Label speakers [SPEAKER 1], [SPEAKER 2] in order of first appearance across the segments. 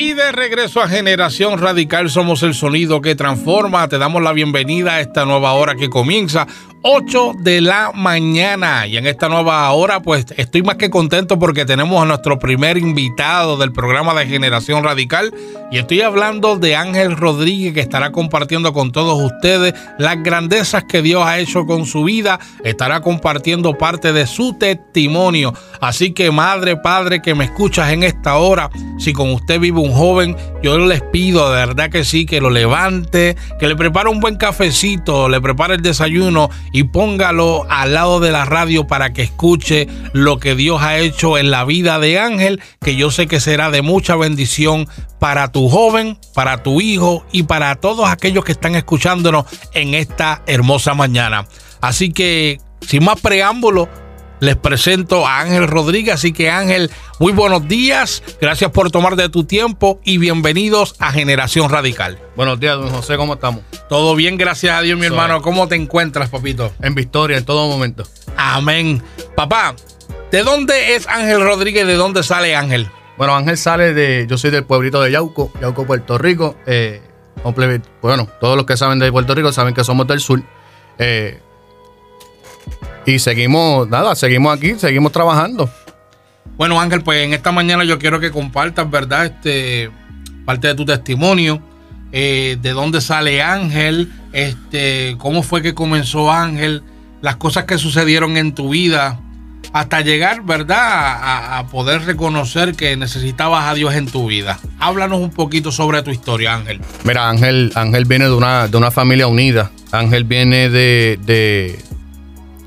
[SPEAKER 1] Y de regreso a Generación Radical, somos el sonido que transforma. Te damos la bienvenida a esta nueva hora que comienza 8 de la mañana. Y en esta nueva hora, pues estoy más que contento porque tenemos a nuestro primer invitado del programa de Generación Radical. Y estoy hablando de Ángel Rodríguez, que estará compartiendo con todos ustedes las grandezas que Dios ha hecho con su vida. Estará compartiendo parte de su testimonio. Así que, madre, padre, que me escuchas en esta hora, si con usted vive un joven, yo les pido de verdad que sí, que lo levante, que le prepare un buen cafecito, le prepare el desayuno y póngalo al lado de la radio para que escuche lo que Dios ha hecho en la vida de Ángel, que yo sé que será de mucha bendición para tu joven, para tu hijo y para todos aquellos que están escuchándonos en esta hermosa mañana. Así que, sin más preámbulo, les presento a Ángel Rodríguez. Así que Ángel, muy buenos días. Gracias por tomar de tu tiempo y bienvenidos a Generación Radical.
[SPEAKER 2] Buenos días, don José, ¿cómo estamos?
[SPEAKER 1] Todo bien, gracias a Dios, mi hermano. ¿Cómo te encuentras, papito?
[SPEAKER 2] En victoria, en todo momento.
[SPEAKER 1] Amén. Papá, ¿de dónde es Ángel Rodríguez? ¿De dónde sale Ángel?
[SPEAKER 2] Bueno, Ángel sale de. Yo soy del pueblito de Yauco, Yauco, Puerto Rico. Eh, bueno, todos los que saben de Puerto Rico saben que somos del sur. Eh, y seguimos, nada, seguimos aquí, seguimos trabajando.
[SPEAKER 1] Bueno, Ángel, pues en esta mañana yo quiero que compartas, ¿verdad? Este, parte de tu testimonio, eh, de dónde sale Ángel, este, cómo fue que comenzó Ángel, las cosas que sucedieron en tu vida, hasta llegar, ¿verdad?, a, a, poder reconocer que necesitabas a Dios en tu vida. Háblanos un poquito sobre tu historia, Ángel.
[SPEAKER 2] Mira, Ángel, Ángel viene de una, de una familia unida. Ángel viene de, de,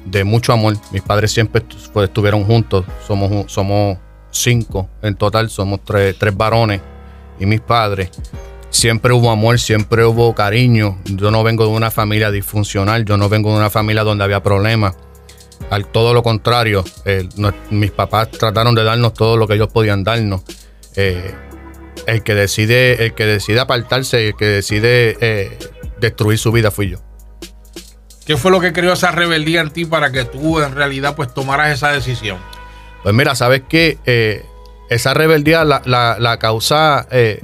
[SPEAKER 2] de mucho amor. Mis padres siempre pues, estuvieron juntos. Somos, somos cinco en total, somos tres, tres varones y mis padres. Siempre hubo amor, siempre hubo cariño. Yo no vengo de una familia disfuncional, yo no vengo de una familia donde había problemas. Al todo lo contrario, mis papás trataron de darnos todo lo que ellos podían darnos. Eh, el que decide, el que decide apartarse, el que decide eh, destruir su vida fui yo.
[SPEAKER 1] ¿Qué fue lo que creó esa rebeldía en ti para que tú en realidad pues tomaras esa decisión?
[SPEAKER 2] Pues mira, sabes que eh, esa rebeldía la, la, causa eh,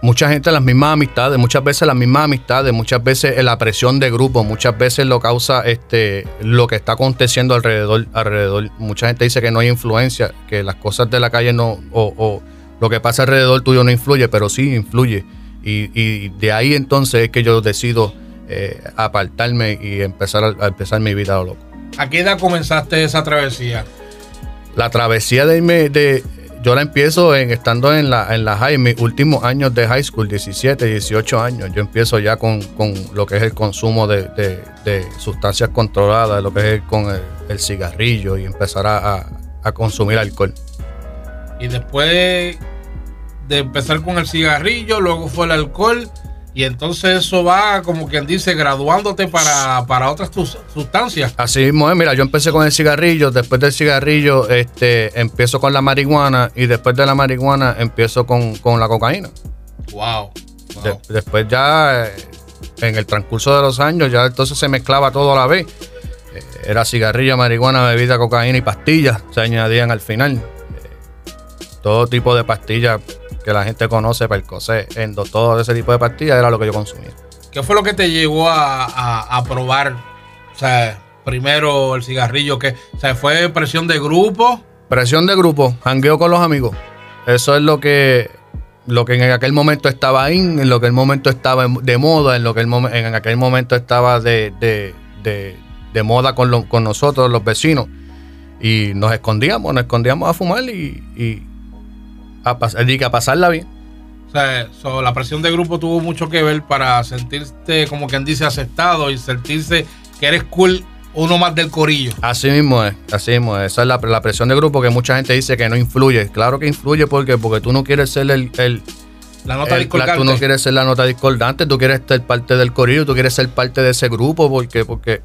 [SPEAKER 2] mucha gente, las mismas amistades, muchas veces las mismas amistades, muchas veces la presión de grupo, muchas veces lo causa este, lo que está aconteciendo alrededor, alrededor. Mucha gente dice que no hay influencia, que las cosas de la calle no, o, lo que pasa alrededor tuyo no influye, pero sí influye. Y, y de ahí entonces es que yo decido eh, apartarme y empezar a, empezar mi vida a lo loco.
[SPEAKER 1] ¿A qué edad comenzaste esa travesía?
[SPEAKER 2] La travesía de, de yo la empiezo en, estando en la, en la high, en mis últimos años de high school, 17, 18 años. Yo empiezo ya con, lo que es el consumo de, sustancias controladas, lo que es con el, cigarrillo y empezar a, a, consumir alcohol.
[SPEAKER 1] Y después de empezar con el cigarrillo, luego fue el alcohol y entonces eso va, como quien dice, graduándote para, para otras sustancias.
[SPEAKER 2] Así mismo es, mira, yo empecé con el cigarrillo, después del cigarrillo este, empiezo con la marihuana y después de la marihuana empiezo con, la cocaína.
[SPEAKER 1] Wow.
[SPEAKER 2] después ya, eh, en el transcurso de los años, ya entonces se mezclaba todo a la vez. Eh, era cigarrillo, marihuana, bebida, cocaína y pastillas, se añadían al final. Eh, todo tipo de pastillas que la gente conoce, Percocet, Endo, todo ese tipo de pastillas era lo que yo consumía.
[SPEAKER 1] ¿Qué fue lo que te llevó a, probar? O sea, primero el cigarrillo, que o sea, fue presión de grupo.
[SPEAKER 2] Presión de grupo, jangueo con los amigos. Eso es lo que, lo que en aquel momento estaba in, en lo que en el momento estaba de moda, en lo que en aquel momento estaba de, moda con, con nosotros, los vecinos. Y nos escondíamos, nos escondíamos a fumar y a, a pasarla bien.
[SPEAKER 1] O sea, la presión de grupo tuvo mucho que ver para sentirte, como quien dice, aceptado y sentirse que eres cool uno más del corillo.
[SPEAKER 2] Así mismo es, así mismo es. Esa es la, presión de grupo que mucha gente dice que no influye. Claro que influye porque, porque tú no quieres ser el,
[SPEAKER 1] la nota discordante.
[SPEAKER 2] tú no quieres ser la nota discordante, tú quieres ser parte del corillo, tú quieres ser parte de ese grupo porque, porque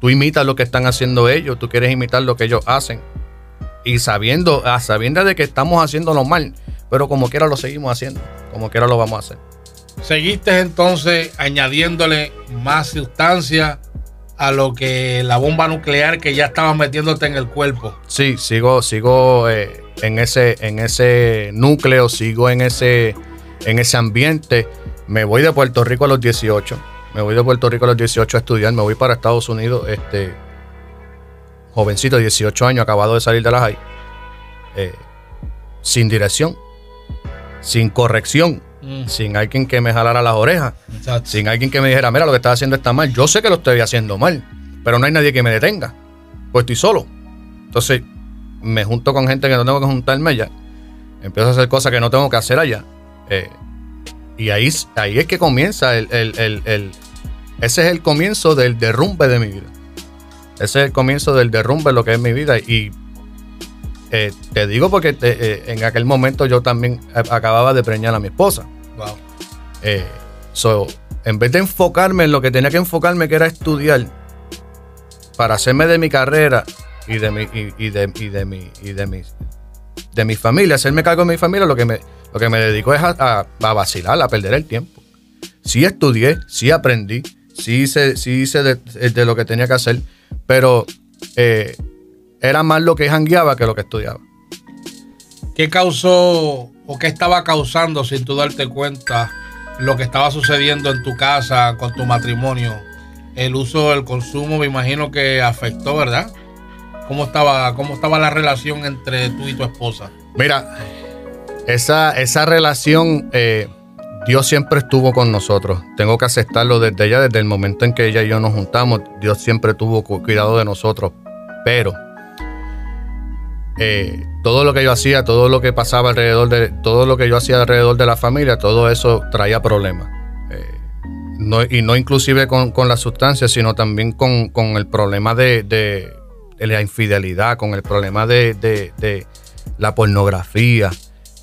[SPEAKER 2] tú imitas lo que están haciendo ellos, tú quieres imitar lo que ellos hacen y sabiendo, a sabiendo de que estamos haciéndolo mal, pero como quiera lo seguimos haciendo, como quiera lo vamos a hacer.
[SPEAKER 1] Seguiste entonces añadiéndole más sustancia a lo que la bomba nuclear que ya estabas metiéndote en el cuerpo.
[SPEAKER 2] Sí, sigo, sigo, eh, en ese, en ese núcleo, sigo en ese, en ese ambiente. Me voy de Puerto Rico a los 18. Me voy de Puerto Rico a los 18 a estudiar. Me voy para Estados Unidos, este, jovencito, 18 años, acabado de salir de la high. Eh, sin dirección, sin corrección, mm. sin alguien que me jalara las orejas, sin alguien que me dijera, mira, lo que estás haciendo está mal. Yo sé que lo estoy haciendo mal, pero no hay nadie que me detenga, pues estoy solo. Entonces, me junto con gente que no tengo que juntarme allá, empiezo a hacer cosas que no tengo que hacer allá. Eh, y ahí, ahí es que comienza el, ese es el comienzo del derrumbe de mi vida. Ese es el comienzo del derrumbe de lo que es mi vida. Y eh, te digo porque eh, en aquel momento yo también acababa de preñar a mi esposa. Wow. so, en vez de enfocarme en lo que tenía que enfocarme, que era estudiar, para hacerme de mi carrera y de mi, y, de, y de mi, y de mi, de mi familia, hacerme cargo de mi familia, lo que me, lo que me dedico es a, vacilar, a perder el tiempo. Sí estudié, sí aprendí, sí hice, sí hice de, lo que tenía que hacer, pero eh, era más lo que jangueaba que lo que estudiaba.
[SPEAKER 1] ¿Qué causó o qué estaba causando sin tú darte cuenta lo que estaba sucediendo en tu casa con tu matrimonio? El uso del consumo me imagino que afectó, ¿verdad? ¿Cómo estaba, cómo estaba la relación entre tú y tu esposa?
[SPEAKER 2] Mira, esa, esa relación, eh, Dios siempre estuvo con nosotros. Tengo que aceptarlo desde ella, desde el momento en que ella y yo nos juntamos. Dios siempre tuvo cuidado de nosotros. Pero eh, todo lo que yo hacía, todo lo que pasaba alrededor de, todo lo que yo hacía alrededor de la familia, todo eso traía problemas. Eh, y no inclusive con, la sustancia, sino también con, el problema de la infidelidad, con el problema de, la pornografía.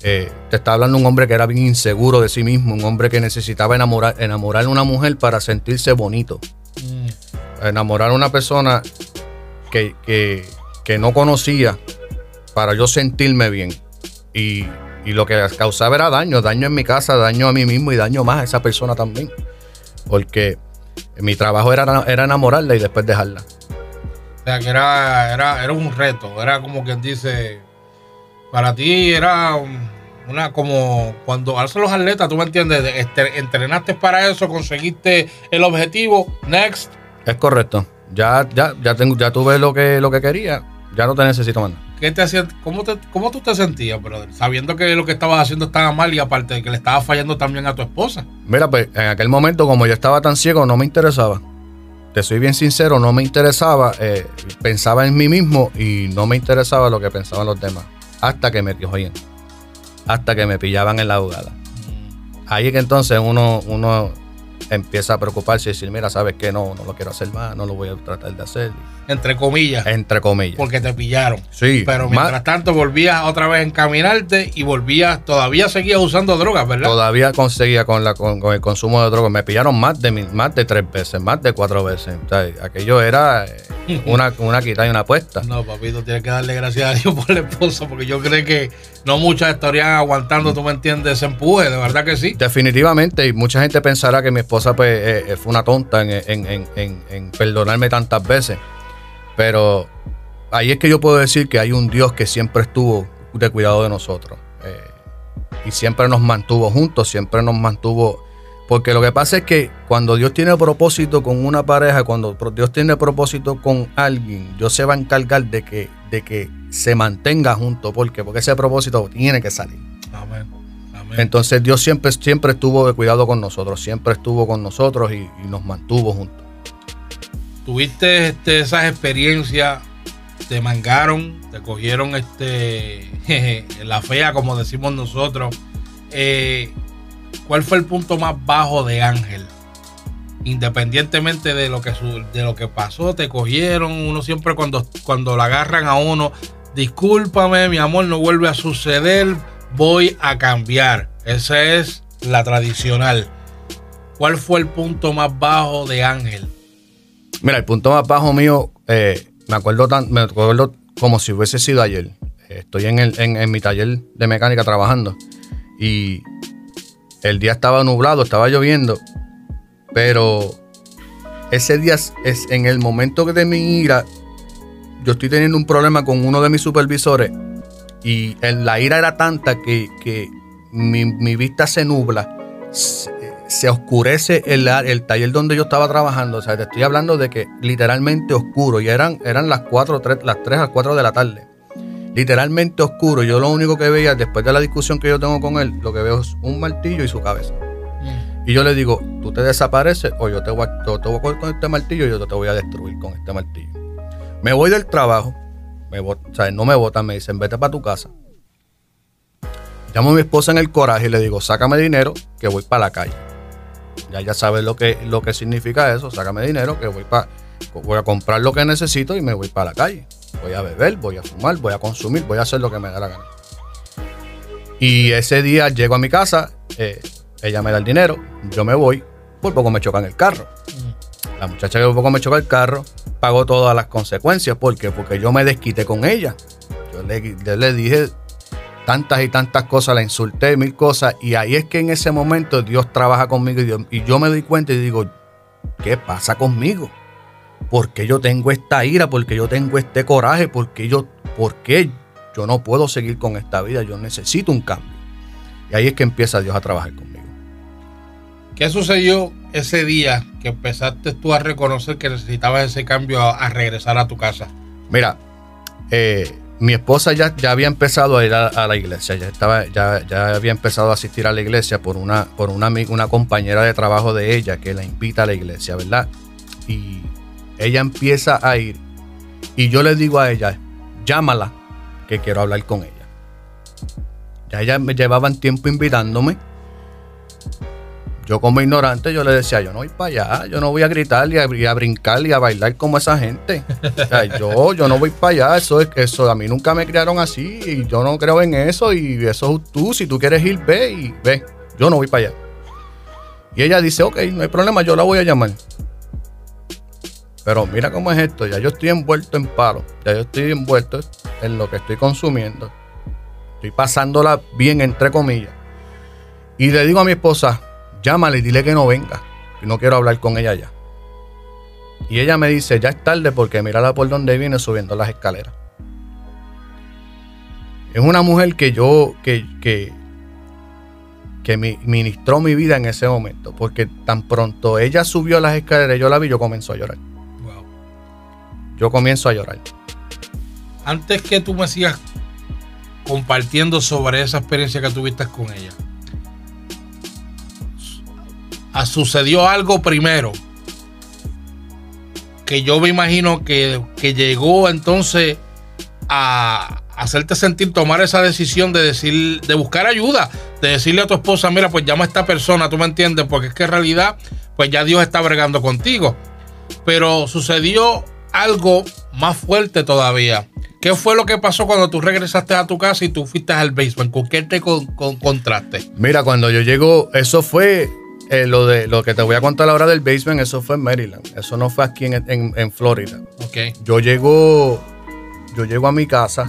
[SPEAKER 2] Eh, te está hablando un hombre que era bien inseguro de sí mismo, un hombre que necesitaba enamorar, enamorar a una mujer para sentirse bonito. Mm. Enamorar a una persona que, no conocía para yo sentirme bien. Y, lo que causaba era daño, daño en mi casa, daño a mí mismo y daño más a esa persona también. Porque mi trabajo era, era enamorarla y después dejarla.
[SPEAKER 1] O sea, que era, era, era un reto. Era como quien dice, para ti era una como cuando alzas los atletas, tú me entiendes, este, entrenaste para eso, conseguiste el objetivo, next.
[SPEAKER 2] Es correcto. Ya, ya, ya tengo, ya tuve lo que, lo que quería, ya no te necesito más.
[SPEAKER 1] ¿Qué te hacía, cómo, te, ¿Cómo tú te sentías, brother? Sabiendo que lo que estabas haciendo estaba mal y aparte de que le estaba fallando también a tu esposa.
[SPEAKER 2] Mira, pues en aquel momento, como yo estaba tan ciego, no me interesaba te soy bien sincero, no me interesaba, eh, pensaba en mí mismo y no me interesaba lo que pensaban los demás. Hasta que me oyen, hasta que me pillaban en la jugada. Ahí es que entonces uno, uno empieza a preocuparse y decir, mira, sabes que no, no lo quiero hacer más, no lo voy a tratar de hacer.
[SPEAKER 1] Entre comillas.
[SPEAKER 2] Entre comillas.
[SPEAKER 1] Porque te pillaron.
[SPEAKER 2] Sí.
[SPEAKER 1] Pero mientras tanto volvías otra vez a encaminarte y volvías, todavía seguías usando drogas, ¿verdad?
[SPEAKER 2] Todavía conseguía con, la, con, el consumo de drogas. Me pillaron más de, más de tres veces, más de cuatro veces. aquello era eh, una, una quita y una apuesta.
[SPEAKER 1] No, papito, tienes que darle gracias a Dios por la esposa, porque yo creo que no muchas estarían aguantando, tú me entiendes, ese empuje, de verdad que sí.
[SPEAKER 2] Definitivamente, y mucha gente pensará que mi esposa pues, eh, eh, fue una tonta en perdonarme tantas veces. Pero ahí es que yo puedo decir que hay un Dios que siempre estuvo de cuidado de nosotros. Eh, y siempre nos mantuvo juntos, siempre nos mantuvo... Porque lo que pasa es que cuando Dios tiene propósito con una pareja, cuando Dios tiene propósito con alguien, Dios se va a encargar de que, de que se mantenga junto. ¿Por qué? Porque ese propósito tiene que salir. Amén. Entonces Dios siempre, siempre estuvo de cuidado con nosotros, siempre estuvo con nosotros y nos mantuvo juntos
[SPEAKER 1] tuviste este, esas experiencias, te mangaron, te cogieron este, la fea, como decimos nosotros. Eh, ¿Cuál fue el punto más bajo de Ángel? Independientemente de lo que, de lo que pasó, te cogieron. Uno siempre cuando, cuando la agarran a uno, discúlpame, mi amor, no vuelve a suceder, voy a cambiar. Esa es la tradicional. ¿Cuál fue el punto más bajo de Ángel?
[SPEAKER 2] Mira, el punto más bajo mío, eh, me acuerdo tan, me acuerdo como si hubiese sido ayer. Estoy en, el, en, mi taller de mecánica trabajando y el día estaba nublado, estaba lloviendo, pero ese día es en el momento de mi ira, yo estoy teniendo un problema con uno de mis supervisores Y la ira era tanta que, que mi, mi vista se nubla, se, oscurece el, taller donde yo estaba trabajando. O sea, te estoy hablando de que literalmente oscuro. Y eran, eran las 4, las 3 a las 4 de la tarde. Literalmente oscuro. Yo lo único que veía después de la discusión que yo tengo con él, lo que veo es un martillo y su cabeza.
[SPEAKER 1] Mm.
[SPEAKER 2] Y yo le digo, tú te desapareces o yo te voy, a- te voy a coger con este martillo y yo te voy a destruir con este martillo. Me voy del trabajo, me bot- o sea, no me votan, me dicen, vete para tu casa. Llamo a mi esposa en el coraje y le digo, sácame dinero que voy para la calle. Ya ya sabes lo que, lo que significa eso, sácame dinero que voy, voy a comprar lo que necesito y me voy para la calle. Voy a beber, voy a fumar, voy a consumir, voy a hacer lo que me da la gana. Y ese día llego a mi casa, eh, ella me da el dinero, yo me voy, por poco me chocan el carro. La muchacha que por poco me choca el carro pagó todas las consecuencias. ¿Por qué? Porque yo me desquité con ella. Yo le, yo le dije tantas y tantas cosas, la insulté mil cosas. Y ahí es que en ese momento Dios trabaja conmigo y, Dios- y yo me doy cuenta y digo, ¿qué pasa conmigo? ¿Por qué yo tengo esta ira? ¿Por qué yo tengo este coraje? ¿Por qué yo, por qué yo no puedo seguir con esta vida? Yo necesito un cambio. Y ahí es que empieza Dios a trabajar conmigo.
[SPEAKER 1] ¿Qué sucedió ese día que empezaste tú a reconocer que necesitabas ese cambio a, a regresar a tu casa?
[SPEAKER 2] Mira, eh, mi esposa ya, ya había empezado a ir a, la iglesia, ya, estaba, ya, ya había empezado a asistir a la iglesia por, una, por una, una compañera de trabajo de ella que la invita a la iglesia, ¿verdad? Y ella empieza a ir y yo le digo a ella, llámala, que quiero hablar con ella. Ya ella me llevaban tiempo invitándome. Yo como ignorante, yo le decía, yo no voy para allá, yo no voy a gritar y a, brincar y a bailar como esa gente. O sea, yo, yo no voy para allá, eso es eso, a mí nunca me criaron así y yo no creo en eso y eso es tú, si tú quieres ir, ve y ve, yo no voy para allá. Y ella dice, ok, no hay problema, yo la voy a llamar. Pero mira cómo es esto, ya yo estoy envuelto en paro, ya yo estoy envuelto en lo que estoy consumiendo. Estoy pasándola bien, entre comillas. Y le digo a mi esposa, llámale y dile que no venga. No quiero hablar con ella ya. Y ella me dice, ya es tarde porque mírala por donde viene subiendo las escaleras. Es una mujer que yo, que, que, que mi- ministró mi vida en ese momento. Porque tan pronto ella subió las escaleras, yo la vi, yo comenzo a llorar.
[SPEAKER 1] Wow.
[SPEAKER 2] Yo comienzo a llorar.
[SPEAKER 1] Antes que tú me sigas compartiendo sobre esa experiencia que tuviste con ella, sucedió algo primero que yo me imagino que, que llegó entonces a hacerte sentir tomar esa decisión de decir, de buscar ayuda, de decirle a tu esposa, mira, pues llama a esta persona, tú me entiendes, porque es que en realidad, pues ya Dios está bregando contigo. Pero sucedió algo más fuerte todavía. ¿Qué fue lo que pasó cuando tú regresaste a tu casa y tú fuiste al basement? ¿Con qué te con- con- contraste?
[SPEAKER 2] Mira, cuando yo llego, eso fue eh, lo de lo que te voy a contar ahora del basement, eso fue en Maryland. Eso no fue aquí en, en- en Florida.
[SPEAKER 1] Ok.
[SPEAKER 2] Yo llego, yo llego a mi casa,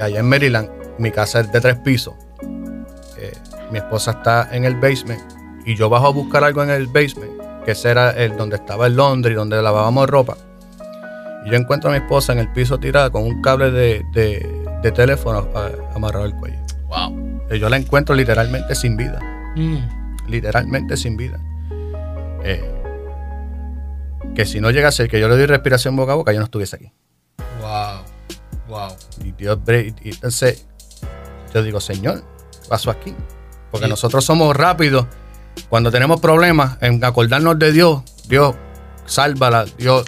[SPEAKER 2] allá en Maryland, mi casa es de tres pisos. Eh, mi esposa está en el basement y yo bajo a buscar algo en el basement, que ese era el donde estaba el laundry, donde lavábamos ropa. Y yo encuentro a mi esposa en el piso tirada con un cable de, de- de teléfono a- amarrado al cuello.
[SPEAKER 1] Wow.
[SPEAKER 2] Y yo la encuentro literalmente sin vida
[SPEAKER 1] Mm.
[SPEAKER 2] Literalmente sin vida. Eh, que si no llega a ser que yo le doy respiración boca a boca, yo no estuviese aquí.
[SPEAKER 1] Wow. Wow.
[SPEAKER 2] Y Dios, y entonces yo digo, Señor, ¿qué pasó aquí? Porque
[SPEAKER 1] Sí.
[SPEAKER 2] nosotros somos rápidos. Cuando tenemos problemas en acordarnos de Dios, Dios sálvala, Dios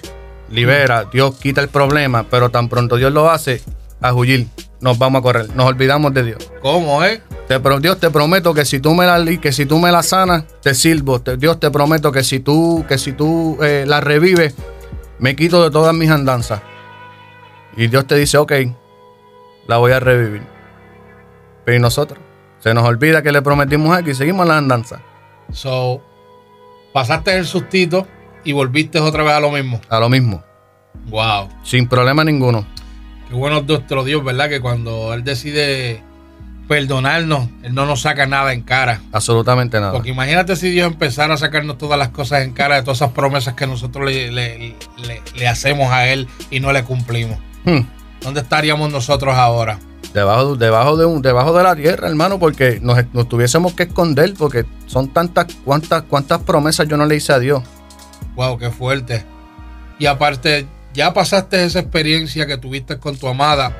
[SPEAKER 2] libera, Dios quita el problema, pero tan pronto Dios lo hace, a huir, nos vamos a correr, nos olvidamos de Dios.
[SPEAKER 1] ¿Cómo, eh?
[SPEAKER 2] Te Dios te prometo que si tú me la que si tú me la sanas, te sirvo. Te- Dios te prometo que si tú que si tú eh, la revives, me quito de todas mis andanzas. Y Dios te dice, ok, la voy a revivir. Pero ¿y nosotros? Se nos olvida que le prometimos algo y seguimos la andanza.
[SPEAKER 1] So, pasaste el sustito y volviste otra vez a lo mismo.
[SPEAKER 2] A lo mismo.
[SPEAKER 1] Wow.
[SPEAKER 2] Sin problema ninguno.
[SPEAKER 1] Qué bueno es nuestro Dios, ¿verdad? Que cuando Él decide perdonarnos, Él no nos saca nada en cara.
[SPEAKER 2] Absolutamente nada.
[SPEAKER 1] Porque imagínate si Dios empezara a sacarnos todas las cosas en cara de todas esas promesas que nosotros le, le- le- le hacemos a Él y no le cumplimos.
[SPEAKER 2] Hmm.
[SPEAKER 1] ¿Dónde estaríamos nosotros ahora?
[SPEAKER 2] debajo, debajo, de, un, debajo de la tierra, hermano, porque nos, tuviésemos que esconder, porque son tantas, cuantas, cuántas promesas yo no le hice a Dios.
[SPEAKER 1] Wow, qué fuerte. Y aparte, ya pasaste esa experiencia que tuviste con tu amada.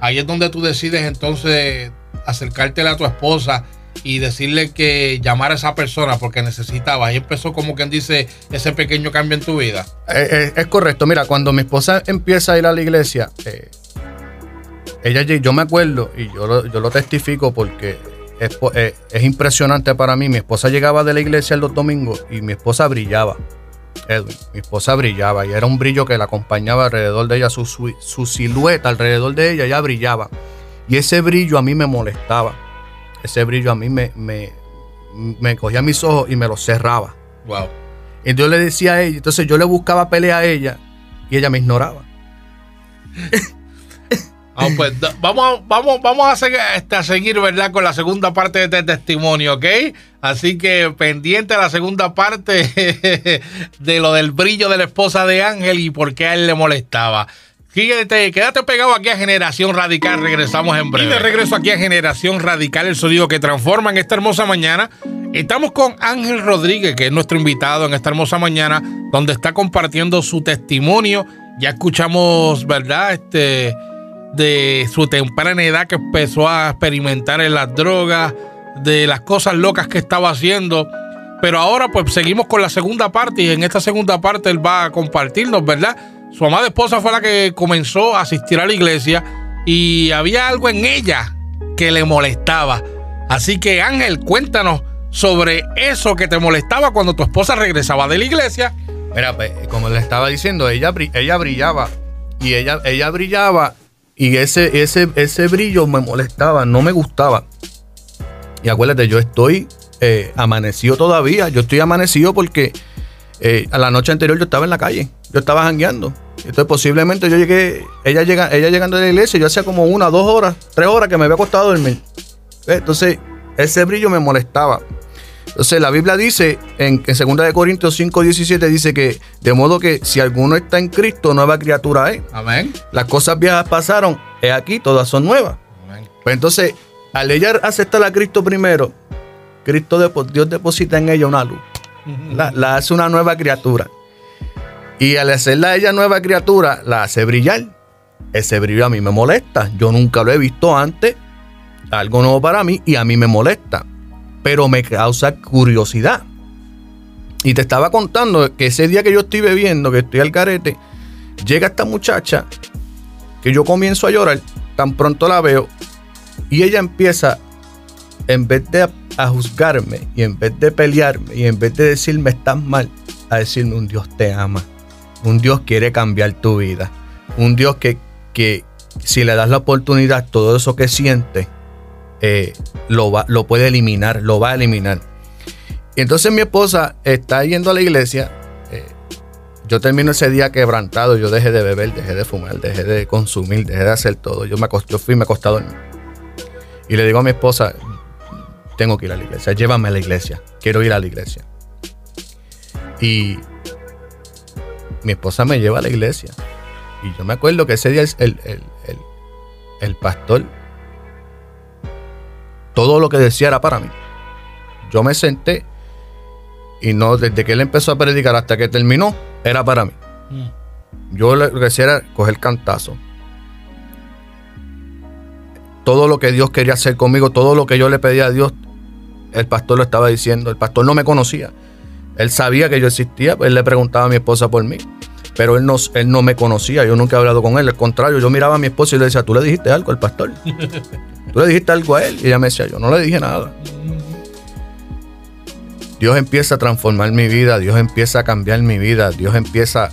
[SPEAKER 1] Ahí es donde tú decides entonces acercártela a tu esposa y decirle que llamar a esa persona porque necesitaba. Ahí empezó como quien dice ese pequeño cambio en tu vida.
[SPEAKER 2] Eh, eh, es correcto. Mira, cuando mi esposa empieza a ir a la iglesia, eh, ella, yo me acuerdo y yo lo, yo lo testifico porque es, es, impresionante para mí. Mi esposa llegaba de la iglesia los domingos y mi esposa brillaba. Edwin, mi esposa brillaba y era un brillo que la acompañaba alrededor de ella, su, su silueta alrededor de ella ya brillaba. Y ese brillo a mí me molestaba. Ese brillo a mí me, me, me cogía mis ojos y me los cerraba.
[SPEAKER 1] Wow.
[SPEAKER 2] Y yo le decía a ella, entonces yo le buscaba pelea a ella y ella me ignoraba.
[SPEAKER 1] Ah, pues, vamos, vamos, vamos a, seguir, este, a seguir, ¿verdad? Con la segunda parte de este testimonio, ¿ok? Así que pendiente a la segunda parte de lo del brillo de la esposa de Ángel y por qué a él le molestaba. Quédate, quédate pegado aquí a Generación Radical. Regresamos en breve. Y de regreso aquí a Generación Radical, el sonido que transforma en esta hermosa mañana. Estamos con Ángel Rodríguez, que es nuestro invitado en esta hermosa mañana, donde está compartiendo su testimonio. Ya escuchamos, ¿verdad? Este de su temprana edad que empezó a experimentar en las drogas, de las cosas locas que estaba haciendo. Pero ahora pues seguimos con la segunda parte y en esta segunda parte él va a compartirnos, ¿verdad? Su amada esposa fue la que comenzó a asistir a la iglesia y había algo en ella que le molestaba. Así que Ángel, cuéntanos sobre eso que te molestaba cuando tu esposa regresaba de la iglesia.
[SPEAKER 2] Mira, pues, como le estaba diciendo, ella, ella brillaba y ella, ella brillaba y ese, ese, ese brillo me molestaba, no me gustaba. Y acuérdate, yo estoy eh, amanecido todavía, yo estoy amanecido porque eh, a la noche anterior yo estaba en la calle, yo estaba jangueando. Entonces posiblemente yo llegué, ella, llega, ella llegando de la iglesia, yo hacía como una, dos horas, tres horas que me había costado dormir. Entonces ese brillo me molestaba. Entonces la Biblia dice en, en 2 Corintios 5, 17 dice que de modo que si alguno está en Cristo, nueva criatura es.
[SPEAKER 1] Amén.
[SPEAKER 2] Las cosas viejas pasaron, es aquí, todas son nuevas. Amén. Pues entonces, al ella aceptar a Cristo primero, Cristo Dios deposita en ella una luz. La, hace una nueva criatura. Y al hacerla ella nueva criatura, la hace brillar. Ese brillo a mí me molesta. Yo nunca lo he visto antes. Algo nuevo para mí y a mí me molesta. Pero me causa curiosidad. Y te estaba contando que ese día que yo estoy bebiendo, que estoy al carete, llega esta muchacha que yo comienzo a llorar. Tan pronto la veo. Y ella empieza, en vez de a juzgarme y en vez de pelearme y en vez de decirme estás mal, a decirme un Dios te ama. Un Dios quiere cambiar tu vida. Un Dios que, que si le das la oportunidad, todo eso que siente, eh, lo, va, lo puede eliminar, lo va a eliminar. Y entonces mi esposa está yendo a la iglesia. Eh, yo termino ese día quebrantado. Yo dejé de beber, dejé de fumar, dejé de consumir, dejé de hacer todo. Yo, me yo fui me acosté a Y le digo a mi esposa, tengo que ir a la iglesia, llévame a la iglesia, quiero ir a la iglesia. Y mi esposa me lleva a la iglesia. Y yo me acuerdo que ese día el, el, pastor, todo lo que decía era para mí. Yo me senté y no, desde que él empezó a predicar hasta que terminó, era para mí. Mm. Yo lo que hacía era coger cantazo. Todo lo que Dios quería hacer conmigo, todo lo que yo le pedía a Dios, el pastor lo estaba diciendo. El pastor no me conocía. Él sabía que yo existía, pues él le preguntaba a mi esposa por mí. Pero él no, él no me conocía, yo nunca he hablado con él. Al contrario, yo miraba a mi esposa y le decía, ¿tú le dijiste algo al pastor? ¿Tú le dijiste algo a él? Y ella me decía, yo no le dije nada. Dios empieza a transformar mi vida, Dios empieza a cambiar mi vida, Dios empieza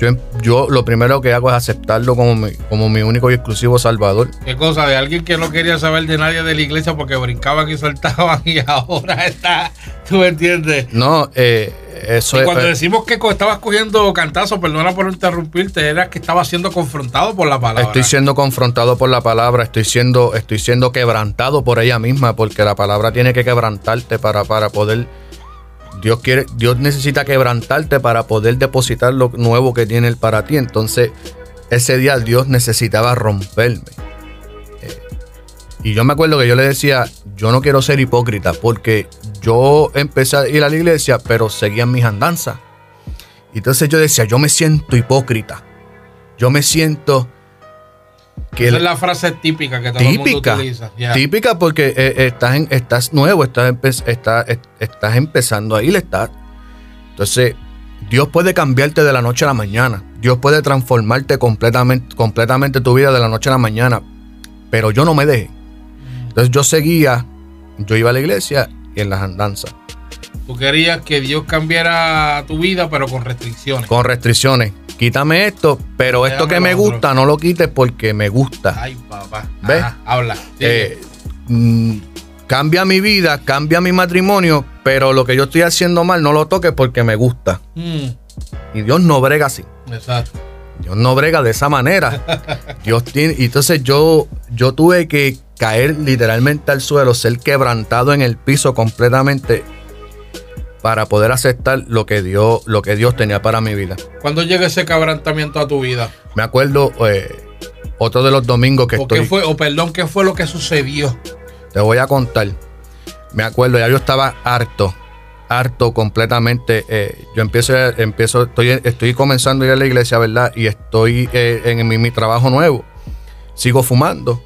[SPEAKER 2] Em, yo, lo primero que hago es aceptarlo como mi, como mi único y exclusivo salvador.
[SPEAKER 1] ¿Qué cosa? De alguien que no quería saber de nadie de la iglesia porque brincaban y saltaban y ahora está, ¿tú me entiendes?
[SPEAKER 2] No, eh, eso
[SPEAKER 1] y cuando eh, decimos que estabas cogiendo cantazo, perdona por interrumpirte, era que estaba siendo confrontado por la palabra.
[SPEAKER 2] Estoy siendo confrontado por la palabra, estoy siendo, estoy siendo quebrantado por ella misma, porque la palabra tiene que quebrantarte para, para poder Dios quiere, Dios necesita quebrantarte para poder depositar lo nuevo que tiene Él para ti. Entonces, ese día Dios necesitaba romperme. Y yo me acuerdo que yo le decía, yo no quiero ser hipócrita porque yo empecé a ir a la iglesia, pero seguían mis andanzas. Entonces yo decía, yo me siento hipócrita. Yo me siento
[SPEAKER 1] que Esa es la frase típica que todo típica, el mundo utiliza.
[SPEAKER 2] Típica porque eh, estás, estás nuevo, estás, estás empezando ahí, estás. Entonces, Dios puede cambiarte de la noche a la mañana. Dios puede transformarte completamente, completamente tu vida de la noche a la mañana. Pero yo no me dejé. Entonces yo seguía, yo iba a la iglesia y en las andanzas.
[SPEAKER 1] Tú querías que Dios cambiara tu vida, pero con restricciones.
[SPEAKER 2] Con restricciones. Quítame esto, pero esto que me gusta, no lo quites porque me gusta.
[SPEAKER 1] Ay, papá. ¿Ves? habla.
[SPEAKER 2] Eh, mm, cambia mi vida, cambia mi matrimonio, pero lo que yo estoy haciendo mal no lo toques porque me gusta. Mm. Y Dios no brega así.
[SPEAKER 1] Exacto.
[SPEAKER 2] Dios no brega de esa manera. Dios tiene. Y entonces yo, yo tuve que caer literalmente al suelo, ser quebrantado en el piso completamente para poder aceptar lo que Dios, lo que Dios tenía para mi vida.
[SPEAKER 1] ¿Cuándo llega ese quebrantamiento a tu vida?
[SPEAKER 2] Me acuerdo eh, otro de los domingos que estoy.
[SPEAKER 1] Qué fue, o perdón, ¿qué fue lo que sucedió?
[SPEAKER 2] Te voy a contar. Me acuerdo, ya yo estaba harto, harto completamente. Eh, yo empiezo, empiezo estoy, estoy comenzando a ir a la iglesia, ¿verdad? Y estoy eh, en mi, trabajo nuevo. Sigo fumando.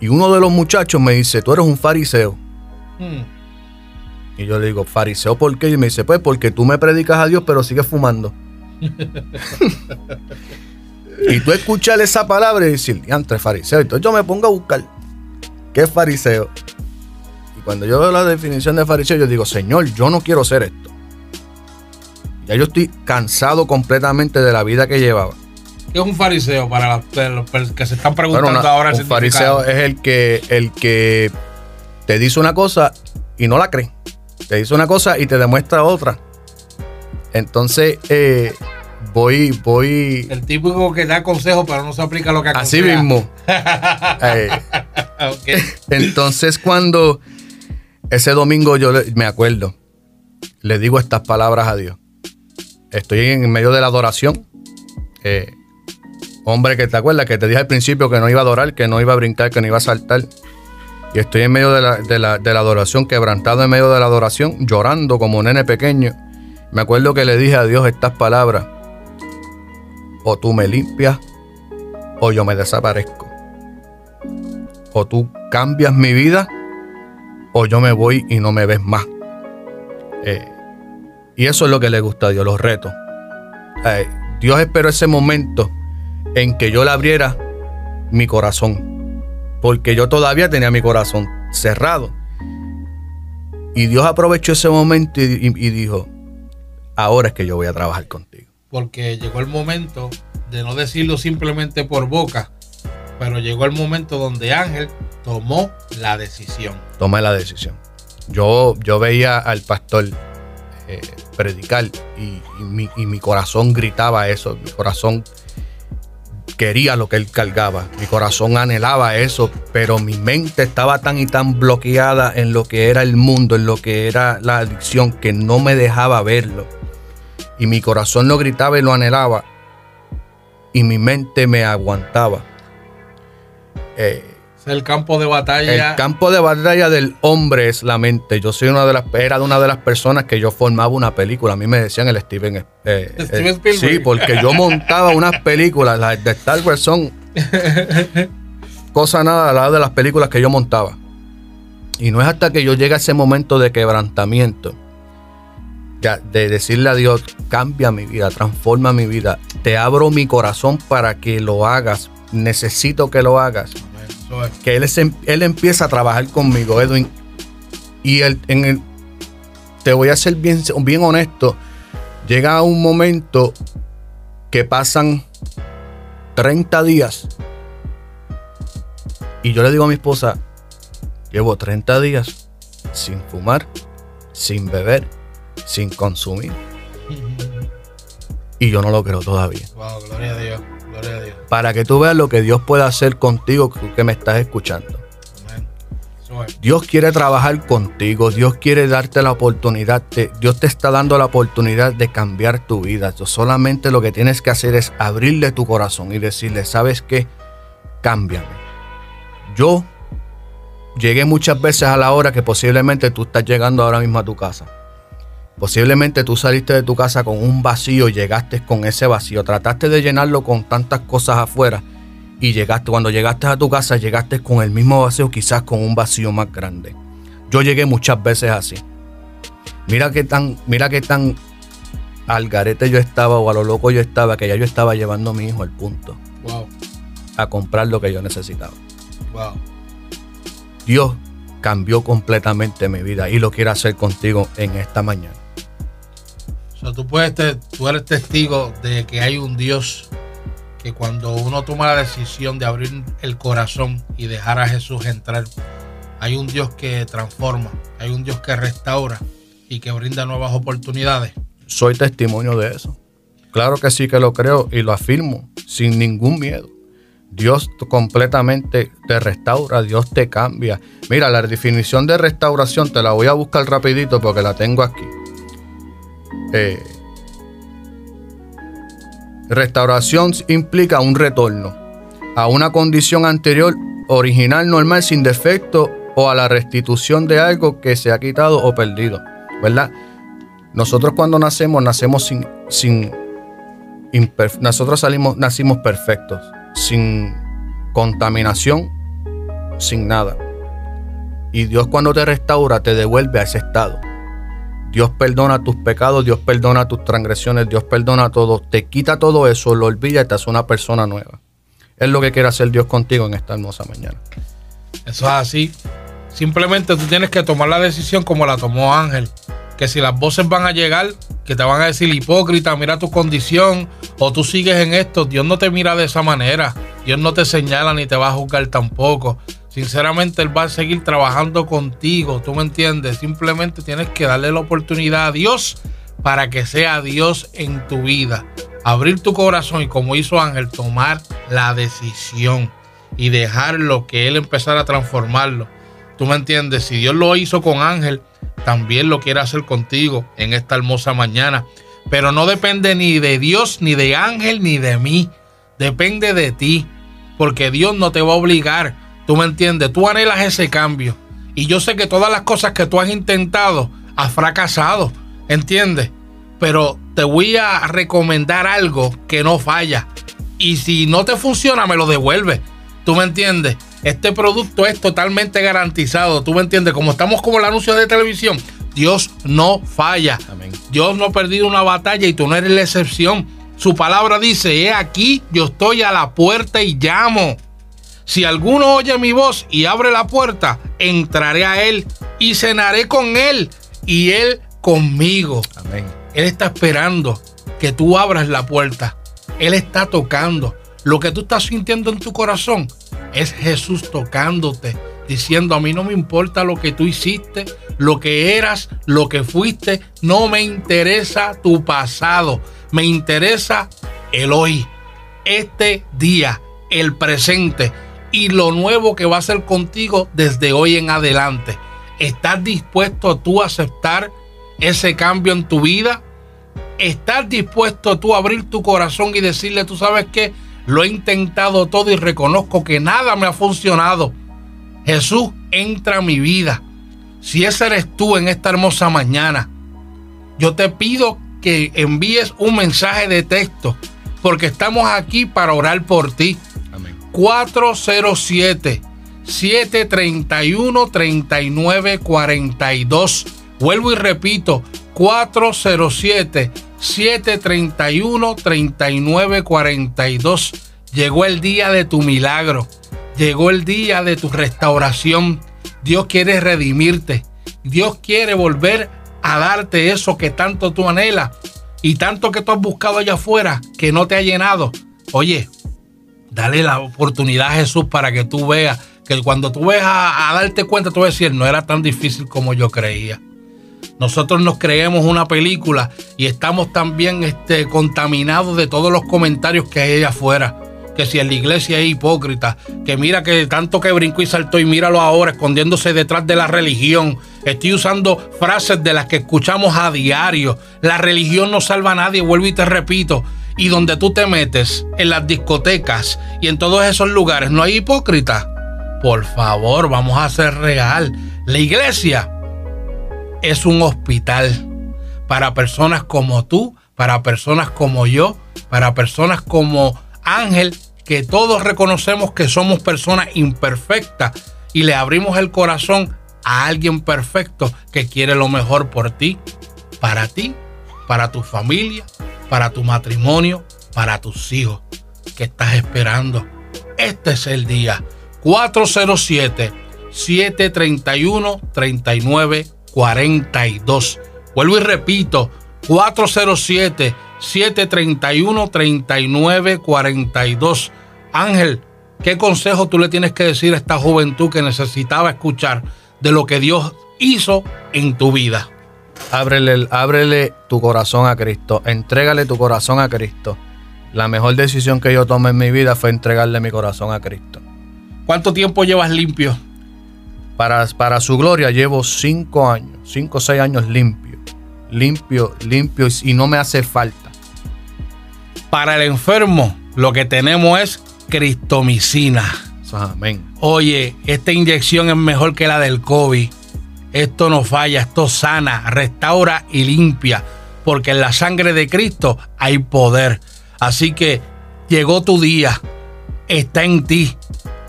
[SPEAKER 2] y uno de los muchachos me dice, tú eres un fariseo. Hmm. Y yo le digo, fariseo, ¿por qué? Y me dice, pues porque tú me predicas a Dios, pero sigues fumando. y tú escuchas esa palabra y dices, entre fariseo. Entonces yo me pongo a buscar, ¿qué es fariseo? Y cuando yo veo la definición de fariseo, yo digo, Señor, yo no quiero ser esto. Ya yo estoy cansado completamente de la vida que llevaba.
[SPEAKER 1] ¿Qué es un fariseo para los, que se están preguntando ahora?
[SPEAKER 2] Un fariseo es el que, el que te dice una cosa y no la cree. Te dice una cosa y te demuestra otra. Entonces, eh, voy, voy.
[SPEAKER 1] El típico que da consejos, pero no se aplica lo que
[SPEAKER 2] aconseja. Así mismo. Eh, entonces, cuando ese domingo yo me acuerdo, le digo estas palabras a Dios. Estoy en medio de la adoración. Eh, hombre, que te acuerdas que te dije al principio que no iba a adorar, que no iba a brincar, que no iba a saltar. Y estoy en medio de la, adoración, quebrantado en medio de la adoración, llorando como un nene pequeño. Me acuerdo que le dije a Dios estas palabras. O tú me limpias o yo me desaparezco. O tú cambias mi vida o yo me voy y no me ves más. Eh, y eso es lo que le gusta a Dios, los retos. Eh, Dios esperó ese momento en que yo le abriera mi corazón porque yo todavía tenía mi corazón cerrado. Y Dios aprovechó ese momento y, dijo, ahora es que yo voy a trabajar contigo.
[SPEAKER 1] Porque llegó el momento de no decirlo simplemente por boca, pero llegó el momento donde Ángel tomó la decisión.
[SPEAKER 2] Tomé la decisión. Yo, yo veía al pastor eh, predicar y, mi, y, mi, corazón gritaba eso, mi corazón quería lo que él cargaba. Mi corazón anhelaba eso, pero mi mente estaba tan y tan bloqueada en lo que era el mundo, en lo que era la adicción, que no me dejaba verlo. Y mi corazón lo gritaba y lo anhelaba. Y mi mente me aguantaba.
[SPEAKER 1] Eh, el campo de batalla.
[SPEAKER 2] El campo de batalla del hombre es la mente. Yo soy una de las, era de una de las personas que yo formaba una película. A mí me decían el Steven, eh, eh Sí, porque yo montaba unas películas. Las de Star Wars son cosa nada al lado de las películas que yo montaba. Y no es hasta que yo llegue a ese momento de quebrantamiento, de decirle a Dios, cambia mi vida, transforma mi vida, te abro mi corazón para que lo hagas, necesito que lo hagas que él, él empieza a trabajar conmigo, Edwin. Y él, en el, te voy a ser bien, bien honesto. Llega un momento que pasan 30 días. Y yo le digo a mi esposa, llevo 30 días sin fumar, sin beber, sin consumir. Y yo no lo creo todavía.
[SPEAKER 1] Wow, gloria a Dios.
[SPEAKER 2] Para que tú veas lo que Dios puede hacer contigo que me estás escuchando. Dios quiere trabajar contigo, Dios quiere darte la oportunidad, Dios te está dando la oportunidad de cambiar tu vida. solamente lo que tienes que hacer es abrirle tu corazón y decirle, ¿sabes qué? Cámbiame. Yo llegué muchas veces a la hora que posiblemente tú estás llegando ahora mismo a tu casa. Posiblemente tú saliste de tu casa con un vacío y llegaste con ese vacío. Trataste de llenarlo con tantas cosas afuera y llegaste, cuando llegaste a tu casa, llegaste con el mismo vacío, quizás con un vacío más grande. Yo llegué muchas veces así. Mira qué tan, mira qué tan al garete yo estaba o a lo loco yo estaba, que ya yo estaba llevando a mi hijo al punto.
[SPEAKER 1] Wow.
[SPEAKER 2] A comprar lo que yo necesitaba.
[SPEAKER 1] Wow.
[SPEAKER 2] Dios cambió completamente mi vida y lo quiere hacer contigo en esta mañana.
[SPEAKER 1] O sea, tú, puedes tú eres testigo de que hay un Dios que cuando uno toma la decisión de abrir el corazón y dejar a Jesús entrar, hay un Dios que transforma, hay un Dios que restaura y que brinda nuevas oportunidades.
[SPEAKER 2] Soy testimonio de eso. Claro que sí que lo creo y lo afirmo sin ningún miedo. Dios completamente te restaura, Dios te cambia. Mira, la definición de restauración te la voy a buscar rapidito porque la tengo aquí. Eh, restauración implica un retorno a una condición anterior, original, normal, sin defecto o a la restitución de algo que se ha quitado o perdido, ¿verdad? Nosotros cuando nacemos, nacemos sin, sin nosotros salimos, nacimos perfectos sin contaminación, sin nada. Y Dios cuando te restaura te devuelve a ese estado. Dios perdona tus pecados, Dios perdona tus transgresiones, Dios perdona todo, te quita todo eso, lo olvida y te hace una persona nueva. Es lo que quiere hacer Dios contigo en esta hermosa mañana.
[SPEAKER 1] Eso es así. Simplemente tú tienes que tomar la decisión como la tomó Ángel que si las voces van a llegar, que te van a decir hipócrita, mira tu condición, o tú sigues en esto, Dios no te mira de esa manera, Dios no te señala ni te va a juzgar tampoco. Sinceramente, Él va a seguir trabajando contigo, tú me entiendes, simplemente tienes que darle la oportunidad a Dios para que sea Dios en tu vida. Abrir tu corazón y como hizo Ángel, tomar la decisión y dejarlo que Él empezara a transformarlo. Tú me entiendes, si Dios lo hizo con Ángel, también lo quiere hacer contigo en esta hermosa mañana. Pero no depende ni de Dios, ni de ángel, ni de mí. Depende de ti. Porque Dios no te va a obligar. Tú me entiendes. Tú anhelas ese cambio. Y yo sé que todas las cosas que tú has intentado, has fracasado. ¿Entiendes? Pero te voy a recomendar algo que no falla. Y si no te funciona, me lo devuelve. ¿Tú me entiendes? Este producto es totalmente garantizado. ¿Tú me entiendes? Como estamos como el anuncio de televisión, Dios no falla. Dios no ha perdido una batalla y tú no eres la excepción. Su palabra dice, he aquí, yo estoy a la puerta y llamo. Si alguno oye mi voz y abre la puerta, entraré a él y cenaré con él y él conmigo.
[SPEAKER 2] Amén.
[SPEAKER 1] Él está esperando que tú abras la puerta. Él está tocando. Lo que tú estás sintiendo en tu corazón, es Jesús tocándote, diciendo a mí no me importa lo que tú hiciste, lo que eras, lo que fuiste, no me interesa tu pasado, me interesa el hoy, este día, el presente y lo nuevo que va a ser contigo desde hoy en adelante. ¿Estás dispuesto tú a aceptar ese cambio en tu vida? ¿Estás dispuesto tú a abrir tu corazón y decirle, tú sabes qué? Lo he intentado todo y reconozco que nada me ha funcionado. Jesús, entra a mi vida. Si ese eres tú en esta hermosa mañana, yo te pido que envíes un mensaje de texto, porque estamos aquí para orar por ti.
[SPEAKER 2] Amén.
[SPEAKER 1] 407 731 3942. Vuelvo y repito, 407 731-3942. Llegó el día de tu milagro. Llegó el día de tu restauración. Dios quiere redimirte. Dios quiere volver a darte eso que tanto tú anhelas y tanto que tú has buscado allá afuera que no te ha llenado. Oye, dale la oportunidad a Jesús para que tú veas que cuando tú veas a, a darte cuenta, tú vas a decir, no era tan difícil como yo creía. Nosotros nos creemos una película y estamos también este, contaminados de todos los comentarios que hay allá afuera. Que si en la iglesia es hipócrita, que mira que tanto que brincó y saltó y míralo ahora escondiéndose detrás de la religión. Estoy usando frases de las que escuchamos a diario. La religión no salva a nadie, vuelvo y te repito. Y donde tú te metes, en las discotecas y en todos esos lugares, no hay hipócrita. Por favor, vamos a ser real. La iglesia es un hospital para personas como tú, para personas como yo, para personas como Ángel, que todos reconocemos que somos personas imperfectas y le abrimos el corazón a alguien perfecto que quiere lo mejor por ti, para ti, para tu familia, para tu matrimonio, para tus hijos. que estás esperando? Este es el día. 407-731-3942. Vuelvo y repito, 407-731-3942. Ángel, ¿qué consejo tú le tienes que decir a esta juventud que necesitaba escuchar de lo que Dios hizo en tu vida?
[SPEAKER 2] Ábrele, ábrele tu corazón a Cristo, entrégale tu corazón a Cristo. La mejor decisión que yo tomé en mi vida fue entregarle mi corazón a Cristo.
[SPEAKER 1] ¿Cuánto tiempo llevas limpio?
[SPEAKER 2] Para, para su gloria llevo cinco años, cinco o seis años limpio, limpio, limpio y no me hace falta.
[SPEAKER 1] Para el enfermo lo que tenemos es cristomicina.
[SPEAKER 2] Amén.
[SPEAKER 1] Oye, esta inyección es mejor que la del COVID. Esto no falla, esto sana, restaura y limpia, porque en la sangre de Cristo hay poder. Así que llegó tu día, está en ti.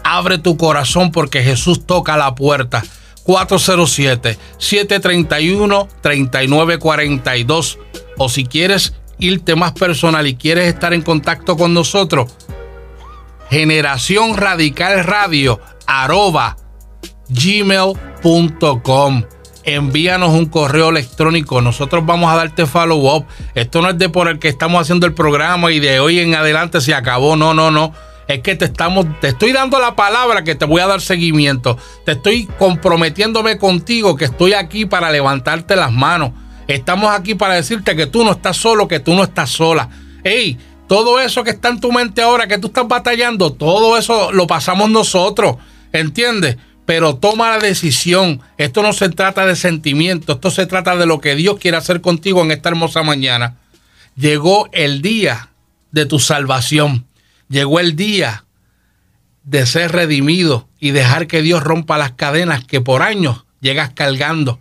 [SPEAKER 1] Abre tu corazón porque Jesús toca la puerta. 407-731-3942. O si quieres irte más personal y quieres estar en contacto con nosotros, generación radical radio arroba gmail.com envíanos un correo electrónico. Nosotros vamos a darte follow up. Esto no es de por el que estamos haciendo el programa y de hoy en adelante se acabó. No, no, no. Es que te estamos, te estoy dando la palabra que te voy a dar seguimiento. Te estoy comprometiéndome contigo que estoy aquí para levantarte las manos. Estamos aquí para decirte que tú no estás solo, que tú no estás sola. Hey, todo eso que está en tu mente ahora, que tú estás batallando, todo eso lo pasamos nosotros. ¿Entiendes? Pero toma la decisión. Esto no se trata de sentimiento, esto se trata de lo que Dios quiere hacer contigo en esta hermosa mañana. Llegó el día de tu salvación, llegó el día de ser redimido y dejar que Dios rompa las cadenas que por años llegas cargando.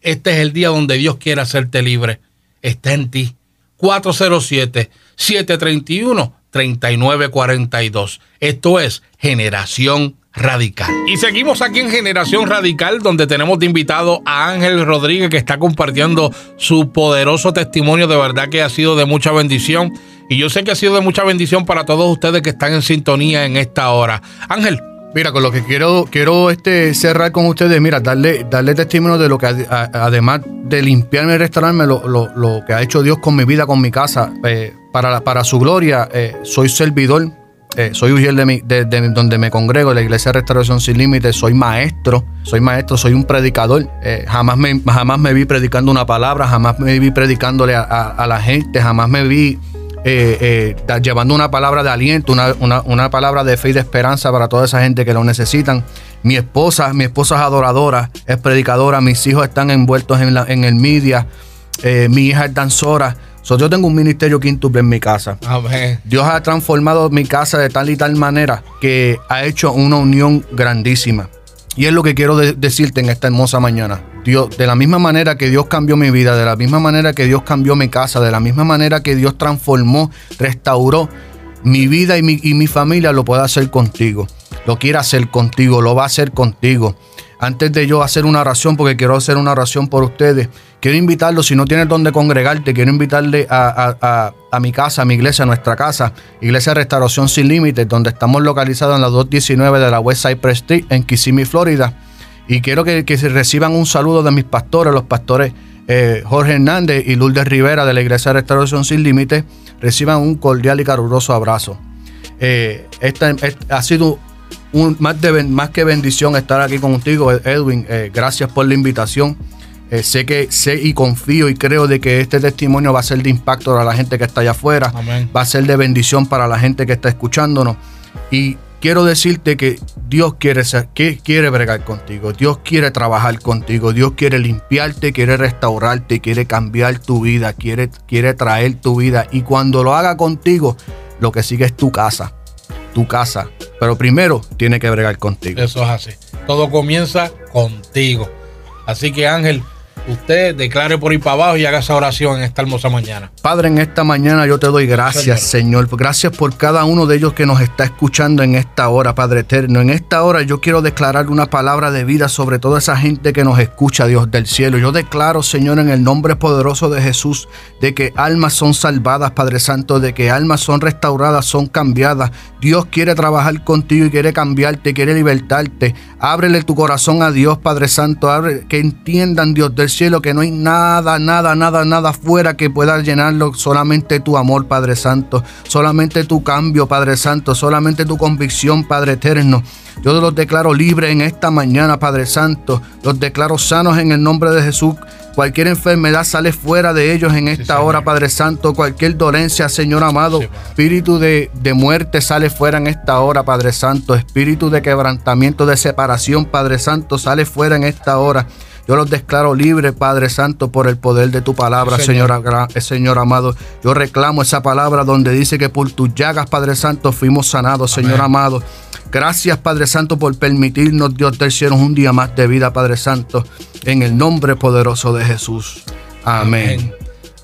[SPEAKER 1] Este es el día donde Dios quiere hacerte libre. Está en ti. 407-731-3942. Esto es Generación Radical. Y seguimos aquí en Generación Radical, donde tenemos de invitado a Ángel Rodríguez, que está compartiendo su poderoso testimonio. De verdad que ha sido de mucha bendición. Y yo sé que ha sido de mucha bendición para todos ustedes que están en sintonía en esta hora. Ángel.
[SPEAKER 2] Mira, con lo que quiero, quiero este, cerrar con ustedes, mira, darle, darle testimonio de lo que además de limpiarme y restaurarme, lo, que ha hecho Dios con mi vida, con mi casa, eh, para, para su gloria, eh, soy servidor eh, soy Ujiel de, de, donde me congrego, la Iglesia de Restauración Sin Límites, soy maestro, soy maestro, soy un predicador. Eh, jamás, me, jamás me vi predicando una palabra, jamás me vi predicándole a, la gente, jamás me vi eh, llevando una palabra de aliento, una, palabra de fe y de esperanza para toda esa gente que lo necesitan. Mi esposa, mi esposa es adoradora, es predicadora, mis hijos están envueltos en, la, en el media, mi hija es danzora yo tengo un ministerio quíntuple en mi casa. Dios ha transformado mi casa de tal y tal manera que ha hecho una unión grandísima. Y es lo que quiero decirte en esta hermosa mañana. Dios, de la misma manera que Dios cambió mi vida, de la misma manera que Dios cambió mi casa, de la misma manera que Dios transformó, restauró mi vida y mi, y mi familia, lo puede hacer contigo. Lo quiere hacer contigo, lo va a hacer contigo antes de yo hacer una oración, porque quiero hacer una oración por ustedes, quiero invitarlos, si no tienes donde congregarte, quiero invitarle a, mi casa, a mi iglesia, a nuestra casa, Iglesia Restauración Sin Límites, donde estamos localizados en la 219 de la West Cypress Street, en Kissimmee, Florida. Y quiero que, que reciban un saludo de mis pastores, los pastores eh, Jorge Hernández y Lourdes Rivera de la Iglesia Restauración Sin Límites. Reciban un cordial y caluroso abrazo. Eh, esta, ha sido más, de, más que bendición estar aquí contigo, Edwin. Eh, gracias por la invitación. Eh, sé que sé y confío y creo de que este testimonio va a ser de impacto para la gente que está allá afuera. Va a ser de bendición para la gente que está escuchándonos. Y quiero decirte que Dios quiere, que quiere bregar contigo. Dios quiere trabajar contigo. Dios quiere limpiarte, quiere restaurarte, quiere cambiar tu vida, quiere, quiere traer tu vida. Y cuando lo haga contigo, lo que sigue es tu casa tu casa. Pero primero tiene que bregar contigo.
[SPEAKER 1] Eso es así. Todo comienza contigo. Así que Ángel, usted declare por ir para abajo y haga esa oración en esta hermosa mañana.
[SPEAKER 2] Padre, en esta mañana yo te doy gracias, Señor. Gracias por cada uno de ellos que nos está escuchando en esta hora, Padre eterno. En esta hora yo quiero declarar una palabra de vida sobre toda esa gente que nos escucha, Dios del cielo. Yo declaro, Señor, en el nombre poderoso de Jesús, de que almas son salvadas, Padre Santo, de que almas son restauradas, son cambiadas. Dios quiere trabajar contigo y quiere cambiarte, quiere libertarte. Ábrele tu corazón a Dios, Padre Santo. Abre, que entiendan, Dios del cielo, que no hay nada, nada, nada, nada fuera que pueda llenarlo. Solamente tu amor, Padre Santo. Solamente tu cambio, Padre Santo. Solamente tu convicción, Padre eterno. Yo los declaro libres en esta mañana, Padre Santo. Los declaro sanos en el nombre de Jesús. Cualquier enfermedad sale fuera de ellos en esta hora, Padre Santo. Cualquier dolencia, Señor amado. espíritu de, de muerte sale fuera en esta hora, Padre Santo. Espíritu de quebrantamiento, de separación, Padre Santo, sale fuera en esta hora. Yo los declaro libres, Padre Santo, por el poder de tu palabra, Señor. Eh, Señor, amado. Yo reclamo esa palabra donde dice que por tus llagas, Padre Santo, fuimos sanados, Señor amado. Gracias, Padre Santo, por permitirnos, Dios del cielo, un día más de vida, Padre Santo, en el nombre poderoso de Jesús. Amén.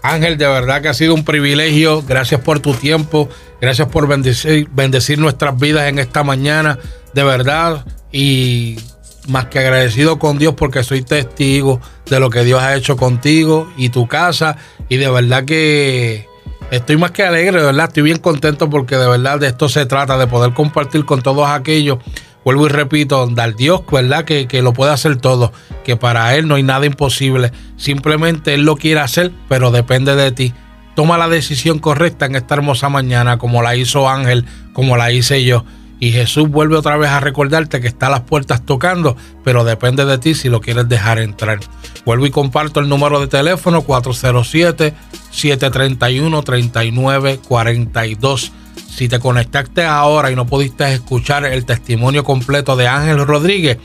[SPEAKER 1] Ángel, de verdad que ha sido un privilegio. Gracias por tu tiempo. Gracias por bendecir, bendecir nuestras vidas en esta mañana. De verdad. Y más que agradecido con Dios porque soy testigo de lo que Dios ha hecho contigo y tu casa. Y de verdad que estoy más que alegre, de verdad. Estoy bien contento porque de verdad de esto se trata, de poder compartir con todos aquellos. Vuelvo y repito, dar Dios, ¿verdad? Que, que lo puede hacer todo. Que para Él no hay nada imposible. Simplemente Él lo quiere hacer, pero depende de ti. Toma la decisión correcta en esta hermosa mañana, como la hizo Ángel, como la hice yo. Y Jesús vuelve otra vez a recordarte que está a las puertas tocando, pero depende de ti si lo quieres dejar entrar. Vuelvo y comparto el número de teléfono 407-731-3942. Si te conectaste ahora y no pudiste escuchar el testimonio completo de Ángel Rodríguez,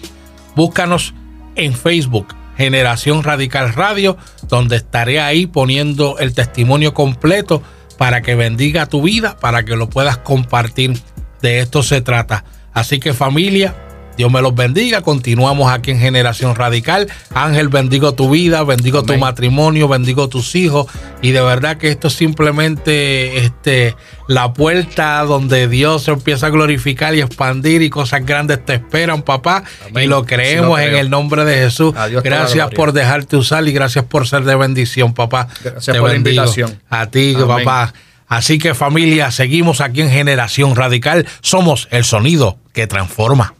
[SPEAKER 1] búscanos en Facebook, Generación Radical Radio, donde estaré ahí poniendo el testimonio completo para que bendiga tu vida, para que lo puedas compartir de esto se trata. Así que familia, Dios me los bendiga. Continuamos aquí en Generación Radical. Ángel, bendigo tu vida, bendigo tu matrimonio, bendigo tus hijos. Y de verdad que esto es simplemente este, la puerta donde Dios se empieza a glorificar y expandir y cosas grandes te esperan, papá. Y lo creemos en el nombre de Jesús. gracias por dejarte usar y gracias por ser de bendición, papá.
[SPEAKER 2] Gracias por la invitación.
[SPEAKER 1] A ti, papá. Así que familia, seguimos aquí en Generación Radical. Somos el sonido que transforma.